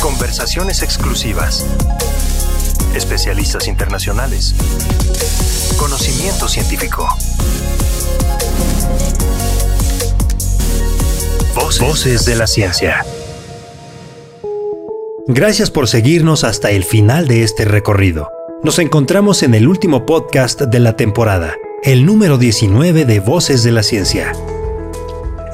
Conversaciones exclusivas. Especialistas internacionales. Conocimiento científico. Voces, de la ciencia. Gracias por seguirnos hasta el final de este recorrido. Nos encontramos en el último podcast de la temporada, el número 19 de Voces de la Ciencia.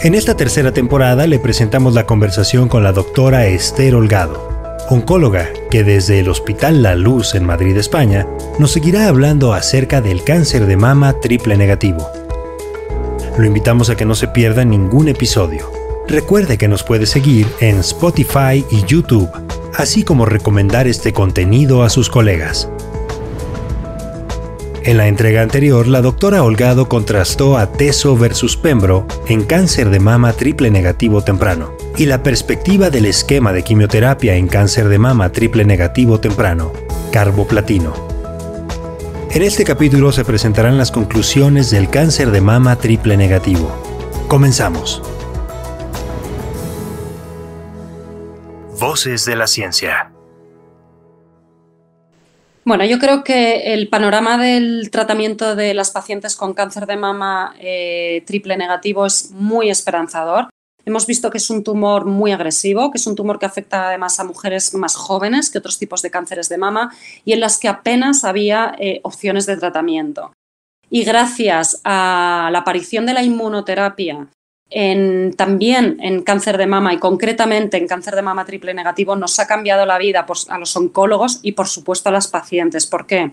En esta tercera temporada le presentamos la conversación con la doctora Esther Holgado, oncóloga que desde el Hospital La Luz en Madrid, España, nos seguirá hablando acerca del cáncer de mama triple negativo. Lo invitamos a que no se pierda ningún episodio. Recuerde que nos puede seguir en Spotify y YouTube, así como recomendar este contenido a sus colegas. En la entrega anterior, la doctora Holgado contrastó a Teso versus Pembro en cáncer de mama triple negativo temprano y la perspectiva del esquema de quimioterapia en cáncer de mama triple negativo temprano, carboplatino. En este capítulo se presentarán las conclusiones del cáncer de mama triple negativo. Comenzamos. Voces de la ciencia. Bueno, yo creo que el panorama del tratamiento de las pacientes con cáncer de mama eh, triple negativo es muy esperanzador. Hemos visto que es un tumor muy agresivo, que es un tumor que afecta además a mujeres más jóvenes que otros tipos de cánceres de mama y en las que apenas había eh, opciones de tratamiento. Y gracias a la aparición de la inmunoterapia también en cáncer de mama y concretamente en cáncer de mama triple negativo nos ha cambiado la vida a los oncólogos y por supuesto a las pacientes. ¿Por qué?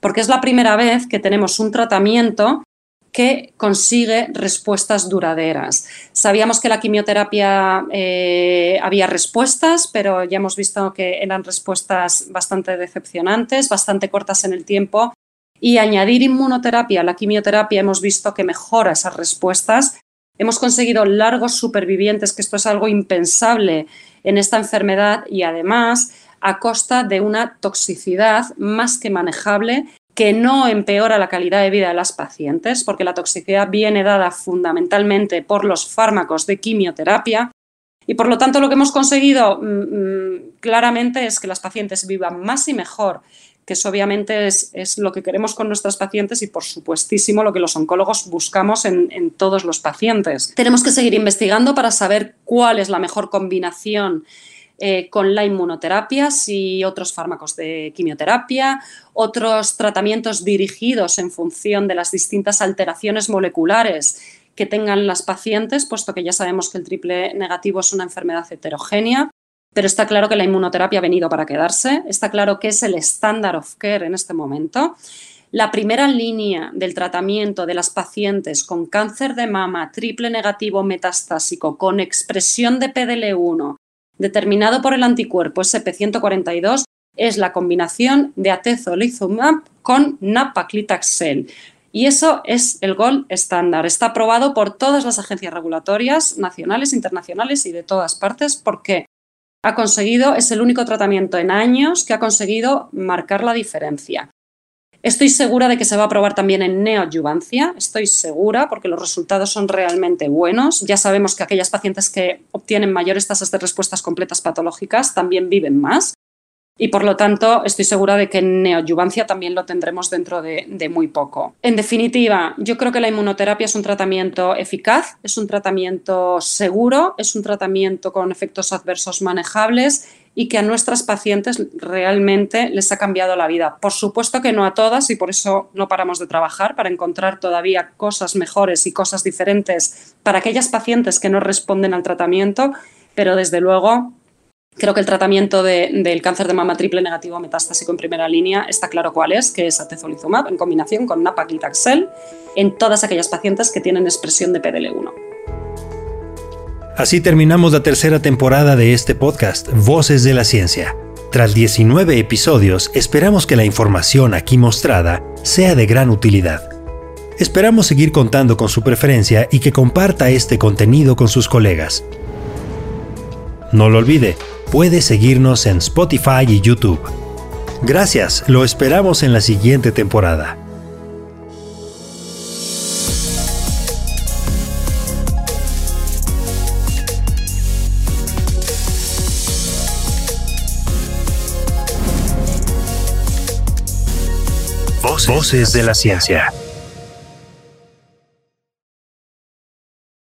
Porque es la primera vez que tenemos un tratamiento que consigue respuestas duraderas. Sabíamos que la quimioterapia eh, había respuestas, pero ya hemos visto que eran respuestas bastante decepcionantes, bastante cortas en el tiempo. Y añadir inmunoterapia a la quimioterapia hemos visto que mejora esas respuestas Hemos conseguido largos supervivientes, que esto es algo impensable en esta enfermedad y además a costa de una toxicidad más que manejable que no empeora la calidad de vida de las pacientes, porque la toxicidad viene dada fundamentalmente por los fármacos de quimioterapia. Y por lo tanto lo que hemos conseguido mm, mm, claramente es que las pacientes vivan más y mejor que eso obviamente es, lo que queremos con nuestras pacientes y por supuestísimo lo que los oncólogos buscamos en, todos los pacientes. Tenemos que seguir investigando para saber cuál es la mejor combinación eh, con la inmunoterapia, y otros fármacos de quimioterapia, otros tratamientos dirigidos en función de las distintas alteraciones moleculares que tengan las pacientes, puesto que ya sabemos que el triple negativo es una enfermedad heterogénea. Pero está claro que la inmunoterapia ha venido para quedarse, está claro que es el estándar of care en este momento. La primera línea del tratamiento de las pacientes con cáncer de mama triple negativo metastásico con expresión de PDL1 determinado por el anticuerpo SP142 es la combinación de atezolizumab con napaclitaxel. Y eso es el gold estándar. Está aprobado por todas las agencias regulatorias nacionales, internacionales y de todas partes porque ha conseguido, es el único tratamiento en años que ha conseguido marcar la diferencia. Estoy segura de que se va a probar también en neoadyuvancia, estoy segura porque los resultados son realmente buenos. Ya sabemos que aquellas pacientes que obtienen mayores tasas de respuestas completas patológicas también viven más y por lo tanto estoy segura de que en neoadyuvancia también lo tendremos dentro de, de, muy poco. En definitiva, yo creo que la inmunoterapia es un tratamiento eficaz, es un tratamiento seguro, es un tratamiento con efectos adversos manejables y que a nuestras pacientes realmente les ha cambiado la vida. Por supuesto que no a todas y por eso no paramos de trabajar para encontrar todavía cosas mejores y cosas diferentes para aquellas pacientes que no responden al tratamiento, pero desde luego Creo que el tratamiento del cáncer de mama triple negativo metastásico en primera línea está claro cuál es, que es atezolizumab en combinación con napaclitaxel en todas aquellas pacientes que tienen expresión de PDL1. Así terminamos la tercera temporada de este podcast, Voces de la Ciencia. Tras 19 episodios, esperamos que la información aquí mostrada sea de gran utilidad. Esperamos seguir contando con su preferencia y que comparta este contenido con sus colegas. No lo olvide, puedes seguirnos en Spotify y YouTube. Gracias, lo esperamos en la siguiente temporada. Voces, Voces de la Ciencia.